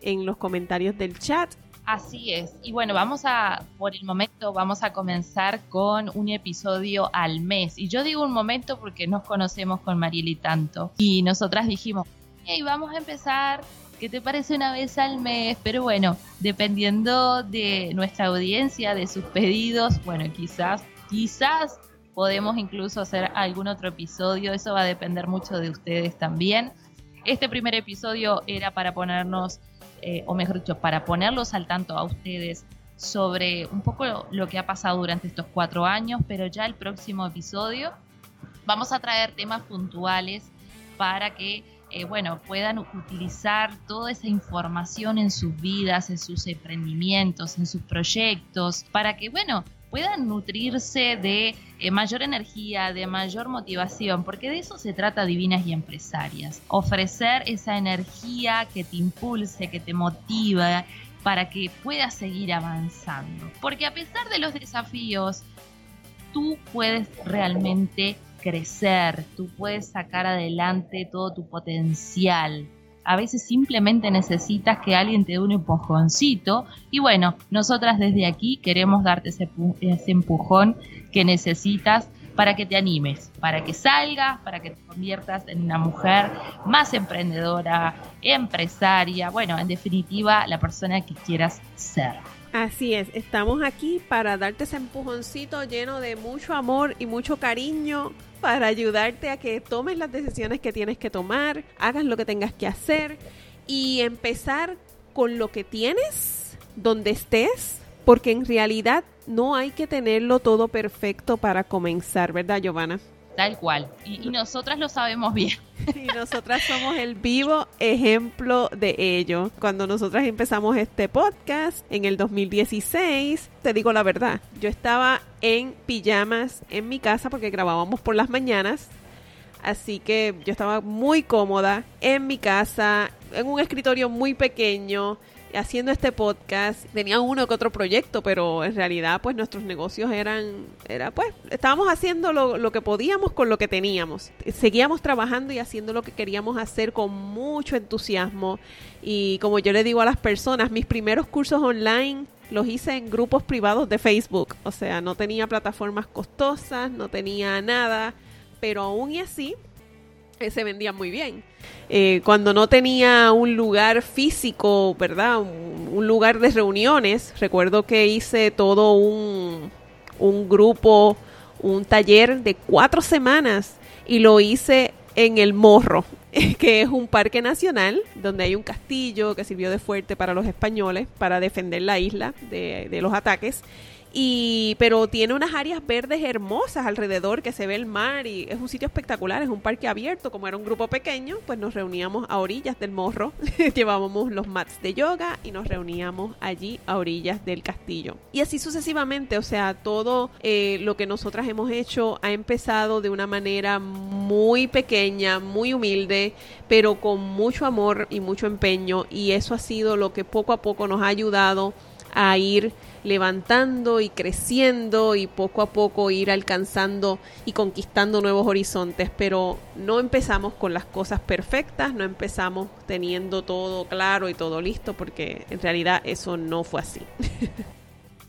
en los comentarios del chat. Así es. Y bueno, vamos a, por el momento, vamos a comenzar con un episodio al mes. Y yo digo un momento porque nos conocemos con Marieli tanto. Y nosotras dijimos, hey, vamos a empezar ¿qué te parece una vez al mes? Pero bueno, dependiendo de nuestra audiencia, de sus pedidos, bueno, quizás, quizás podemos incluso hacer algún otro episodio, eso va a depender mucho de ustedes también. Este primer episodio era para ponernos eh, o mejor dicho, para ponerlos al tanto a ustedes sobre un poco lo, que ha pasado durante estos cuatro años, pero ya el próximo episodio vamos a traer temas puntuales para que eh, bueno, puedan utilizar toda esa información en sus vidas, en sus emprendimientos, en sus proyectos, para que, bueno, puedan nutrirse de eh, mayor energía, de mayor motivación, porque de eso se trata Divinas y Empresarias. Ofrecer esa energía que te impulse, que te motiva para que puedas seguir avanzando. Porque a pesar de los desafíos, tú puedes realmente crecer, tú puedes sacar adelante todo tu potencial a veces simplemente necesitas que alguien te dé un empujoncito y bueno, nosotras desde aquí queremos darte ese, empujón que necesitas para que te animes, para que salgas, para que te conviertas en una mujer más emprendedora, empresaria, bueno, en definitiva, la persona que quieras ser. Así es, estamos aquí para darte ese empujoncito lleno de mucho amor y mucho cariño para ayudarte a que tomes las decisiones que tienes que tomar, hagas lo que tengas que hacer y empezar con lo que tienes, donde estés, porque en realidad no hay que tenerlo todo perfecto para comenzar, ¿verdad, Giovanna? Tal cual. Y, nosotras lo sabemos bien. Y nosotras somos el vivo ejemplo de ello. Cuando nosotras empezamos este podcast en el 2016, te digo la verdad, yo estaba en pijamas en mi casa porque grabábamos por las mañanas. Así que yo estaba muy cómoda en mi casa, en un escritorio muy pequeño haciendo este podcast. Tenía uno que otro proyecto, pero en realidad pues nuestros negocios eran, era pues, estábamos haciendo lo, lo, que podíamos con lo que teníamos. Seguíamos trabajando y haciendo lo que queríamos hacer con mucho entusiasmo. Y como yo le digo a las personas, mis primeros cursos online los hice en grupos privados de Facebook. O sea, no tenía plataformas costosas, no tenía nada, pero aún y así se vendían muy bien. Eh, cuando no tenía un lugar físico, ¿verdad? Un, lugar de reuniones, recuerdo que hice todo un, un grupo, un taller de cuatro semanas y lo hice en el Morro, que es un parque nacional donde hay un castillo que sirvió de fuerte para los españoles para defender la isla de, de los ataques y pero tiene unas áreas verdes hermosas alrededor que se ve el mar y es un sitio espectacular, es un parque abierto, como era un grupo pequeño, pues nos reuníamos a orillas del morro, llevábamos los mats de yoga y nos reuníamos allí a orillas del castillo. Y así sucesivamente, o sea, todo eh, lo que nosotras hemos hecho ha empezado de una manera muy pequeña, muy humilde, pero con mucho amor y mucho empeño y eso ha sido lo que poco a poco nos ha ayudado a ir levantando y creciendo y poco a poco ir alcanzando y conquistando nuevos horizontes, pero no empezamos con las cosas perfectas, no empezamos teniendo todo claro y todo listo, porque en realidad eso no fue así.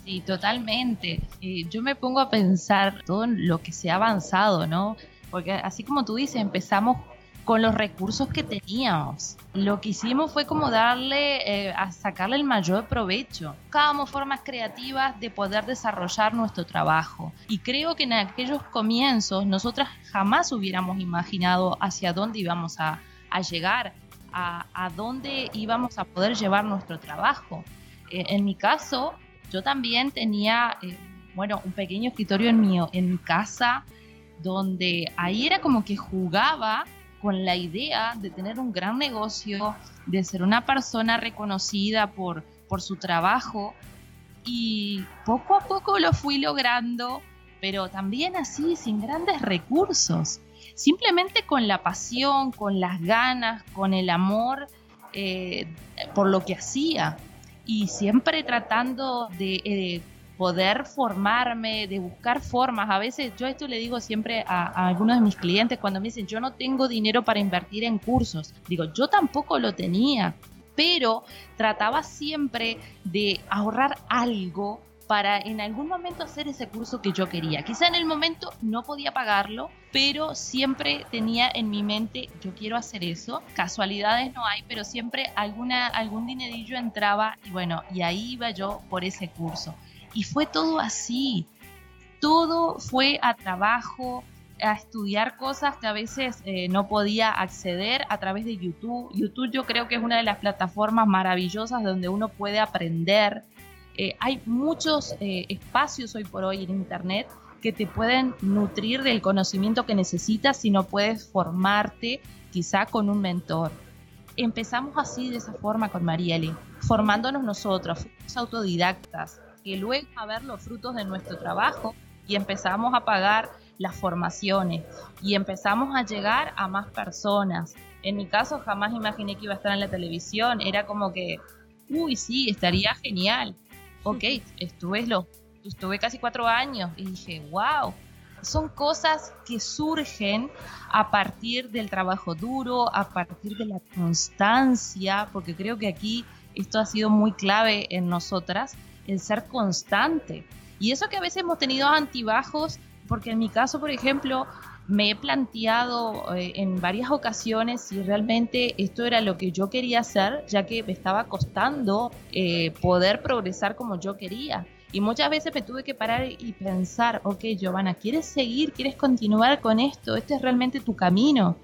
Sí, totalmente. Eh, yo me pongo a pensar todo lo que se ha avanzado, ¿no? Porque así como tú dices, empezamos con los recursos que teníamos. Lo que hicimos fue como darle, eh, a sacarle el mayor provecho. Buscábamos formas creativas de poder desarrollar nuestro trabajo. Y creo que en aquellos comienzos nosotras jamás hubiéramos imaginado hacia dónde íbamos a, llegar, a, dónde íbamos a poder llevar nuestro trabajo. Eh, en mi caso, yo también tenía, eh, bueno, un pequeño escritorio en mi, en mi casa donde ahí era como que jugaba con la idea de tener un gran negocio, de ser una persona reconocida por, por su trabajo. Y poco a poco lo fui logrando, pero también así, sin grandes recursos, simplemente con la pasión, con las ganas, con el amor eh, por lo que hacía. Y siempre tratando de eh, poder formarme, de buscar formas. A veces yo esto le digo siempre a, algunos de mis clientes cuando me dicen, yo no tengo dinero para invertir en cursos. Digo, yo tampoco lo tenía, pero trataba siempre de ahorrar algo para en algún momento hacer ese curso que yo quería. Quizá en el momento no podía pagarlo, pero siempre tenía en mi mente, yo quiero hacer eso. Casualidades no hay, pero siempre alguna, algún dinerillo entraba y bueno, y ahí iba yo por ese curso. Y fue todo así. Todo fue a trabajo, a estudiar cosas que a veces eh, no podía acceder a través de YouTube. YouTube yo creo que es una de las plataformas maravillosas donde uno puede aprender. Eh, hay muchos eh, espacios hoy por hoy en Internet que te pueden nutrir del conocimiento que necesitas si no puedes formarte quizá con un mentor. Empezamos así de esa forma con Marieli, formándonos nosotros, fuimos autodidactas, que luego a ver los frutos de nuestro trabajo y empezamos a pagar las formaciones y empezamos a llegar a más personas. En mi caso jamás imaginé que iba a estar en la televisión, era como que, uy, sí, estaría genial. Ok, estuve, lo, estuve casi cuatro años y dije, wow, son cosas que surgen a partir del trabajo duro, a partir de la constancia, porque creo que aquí esto ha sido muy clave en nosotras, el ser constante. Y eso que a veces hemos tenido antibajos, porque en mi caso, por ejemplo, me he planteado eh, en varias ocasiones si realmente esto era lo que yo quería hacer, ya que me estaba costando eh, poder progresar como yo quería. Y muchas veces me tuve que parar y pensar, ok, Giovanna, ¿quieres seguir? ¿Quieres continuar con esto? ¿Este es realmente tu camino?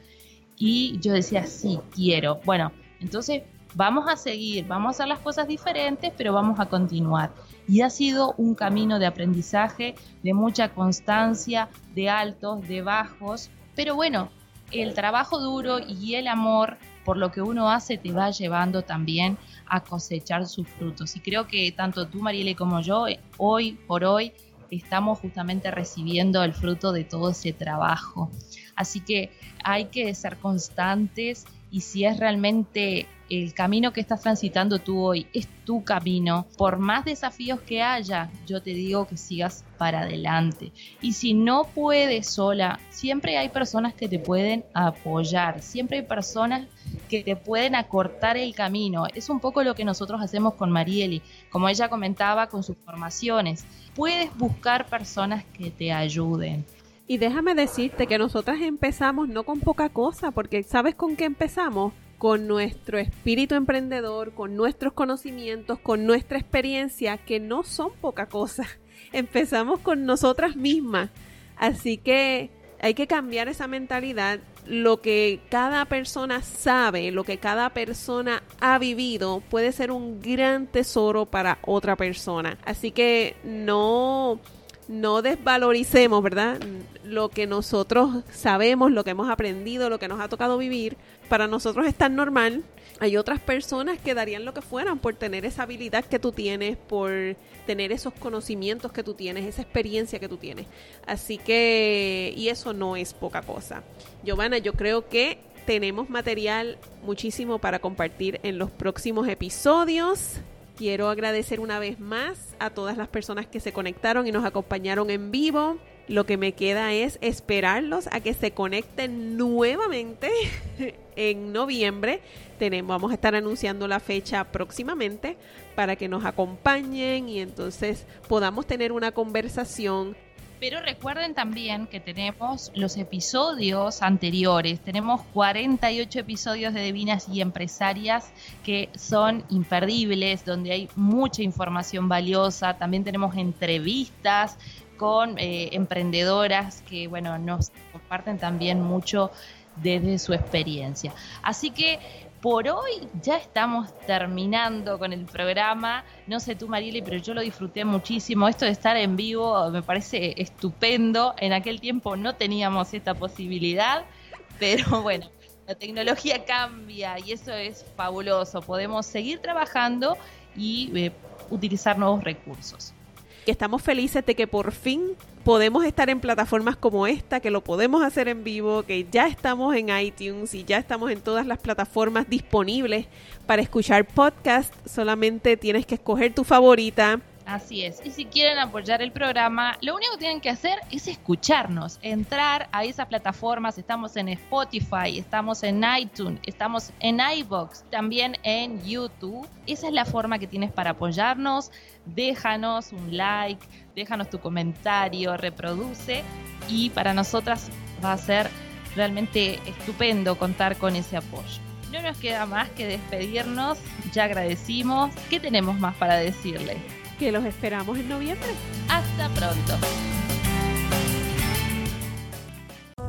Y yo decía, sí, quiero. Bueno, entonces vamos a seguir, vamos a hacer las cosas diferentes, pero vamos a continuar. y ha sido un camino de aprendizaje, de mucha constancia, de altos, de bajos, pero bueno, el trabajo duro y el amor por lo que uno hace te va llevando también a cosechar sus frutos. Y creo que tanto tú, Marielle, como yo, eh, hoy por hoy, estamos justamente recibiendo el fruto de todo ese trabajo. Así que hay que ser constantes y si es realmente el camino que estás transitando tú hoy, es tu camino, por más desafíos que haya, yo te digo que sigas para adelante. Y si no puedes sola, siempre hay personas que te pueden apoyar, siempre hay personas que te pueden acortar el camino. Es un poco lo que nosotros hacemos con Marieli, como ella comentaba con sus formaciones. Puedes buscar personas que te ayuden. Y déjame decirte que nosotras empezamos no con poca cosa, porque ¿sabes con qué empezamos? Con nuestro espíritu emprendedor, con nuestros conocimientos, con nuestra experiencia, que no son poca cosa. Empezamos con nosotras mismas. Así que hay que cambiar esa mentalidad. Lo que cada persona sabe, lo que cada persona ha vivido, puede ser un gran tesoro para otra persona. Así que no no desvaloricemos, ¿verdad? Lo que nosotros sabemos, lo que hemos aprendido, lo que nos ha tocado vivir, para nosotros es tan normal. Hay otras personas que darían lo que fueran por tener esa habilidad que tú tienes, por tener esos conocimientos que tú tienes, esa experiencia que tú tienes. Así que, y eso no es poca cosa. Giovanna, yo creo que tenemos material muchísimo para compartir en los próximos episodios. Quiero agradecer una vez más a todas las personas que se conectaron y nos acompañaron en vivo. Lo que me queda es esperarlos a que se conecten nuevamente en noviembre. Tenemos, vamos a estar anunciando la fecha próximamente para que nos acompañen y entonces podamos tener una conversación pero recuerden también que tenemos los episodios anteriores. Tenemos 48 episodios de Divinas y Empresarias que son imperdibles, donde hay mucha información valiosa. También tenemos entrevistas con eh, emprendedoras que, bueno, nos comparten también mucho desde su experiencia. Así que por hoy ya estamos terminando con el programa. No sé tú, Marieli, pero yo lo disfruté muchísimo. Esto de estar en vivo me parece estupendo. En aquel tiempo no teníamos esta posibilidad, pero bueno, la tecnología cambia y eso es fabuloso. Podemos seguir trabajando y eh, utilizar nuevos recursos que estamos felices de que por fin podemos estar en plataformas como esta, que lo podemos hacer en vivo, que ya estamos en iTunes y ya estamos en todas las plataformas disponibles para escuchar podcast. Solamente tienes que escoger tu favorita Así es. Y si quieren apoyar el programa, lo único que tienen que hacer es escucharnos, entrar a esas plataformas. Estamos en Spotify, estamos en iTunes, estamos en iBox, también en YouTube. Esa es la forma que tienes para apoyarnos. Déjanos un like, déjanos tu comentario, reproduce y para nosotras va a ser realmente estupendo contar con ese apoyo. No nos queda más que despedirnos, ya agradecimos. ¿Qué tenemos más para decirles? Que los esperamos en noviembre. Hasta pronto.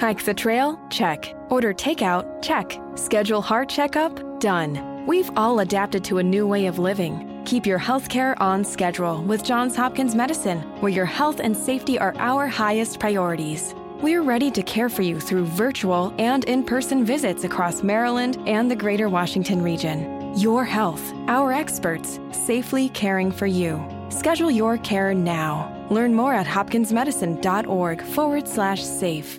Hike the trail? Check. Order takeout? Check. Schedule heart checkup? Done. We've all adapted to a new way of living. Keep your health care on schedule with Johns Hopkins Medicine, where your health and safety are our highest priorities. We're ready to care for you through virtual and in person visits across Maryland and the greater Washington region. Your health, our experts, safely caring for you. Schedule your care now. Learn more at hopkinsmedicine.org forward slash safe.